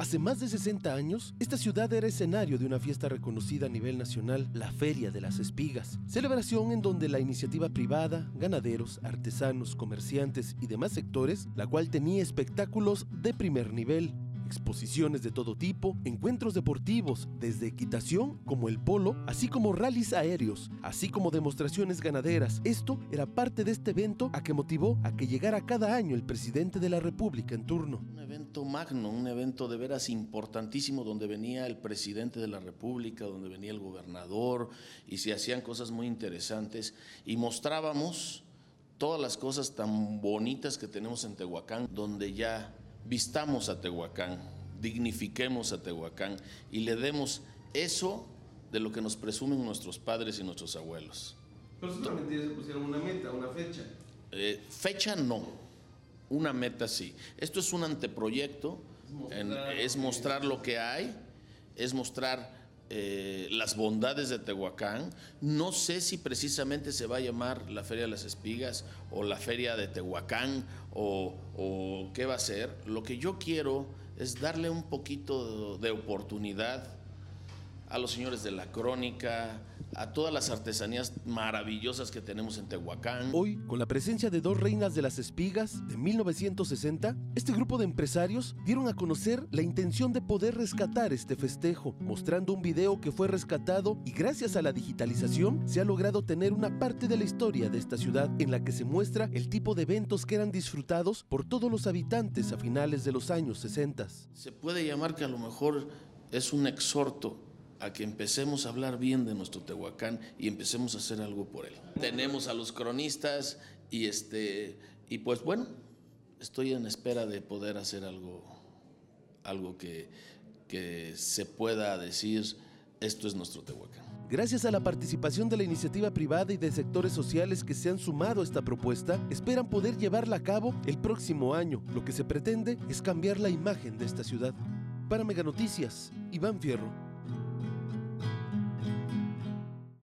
Hace más de 60 años, esta ciudad era escenario de una fiesta reconocida a nivel nacional, la Feria de las Espigas, celebración en donde la iniciativa privada, ganaderos, artesanos, comerciantes y demás sectores, la cual tenía espectáculos de primer nivel, exposiciones de todo tipo, encuentros deportivos, desde equitación como el polo, así como rallies aéreos, así como demostraciones ganaderas. Esto era parte de este evento a que motivó a que llegara cada año el presidente de la República en turno. Un evento magno, un evento de veras importantísimo donde venía el presidente de la República, donde venía el gobernador y se hacían cosas muy interesantes y mostrábamos todas las cosas tan bonitas que tenemos en Tehuacán, donde ya vistamos a Tehuacán, dignifiquemos a Tehuacán y le demos eso de lo que nos presumen nuestros padres y nuestros abuelos. Pero solamente se pusieron una meta, una fecha. Eh, fecha no, una meta sí. Esto es un anteproyecto, Es en- mostrar es lo que- mostrar lo que hay, es mostrar eh, las bondades de Tehuacán. No sé si precisamente se va a llamar la Feria de las Espigas o la Feria de Tehuacán o, o qué va a ser. Lo que yo quiero es darle un poquito de oportunidad a los señores de la crónica, a todas las artesanías maravillosas que tenemos en Tehuacán. Hoy, con la presencia de dos reinas de las espigas de 1960, este grupo de empresarios dieron a conocer la intención de poder rescatar este festejo, mostrando un video que fue rescatado y gracias a la digitalización se ha logrado tener una parte de la historia de esta ciudad en la que se muestra el tipo de eventos que eran disfrutados por todos los habitantes a finales de los años 60. Se puede llamar que a lo mejor es un exhorto a que empecemos a hablar bien de nuestro Tehuacán y empecemos a hacer algo por él. Tenemos a los cronistas y este y pues bueno, estoy en espera de poder hacer algo algo que, que se pueda decir esto es nuestro Tehuacán. Gracias a la participación de la iniciativa privada y de sectores sociales que se han sumado a esta propuesta, esperan poder llevarla a cabo el próximo año. Lo que se pretende es cambiar la imagen de esta ciudad. Para Mega Noticias, Iván Fierro.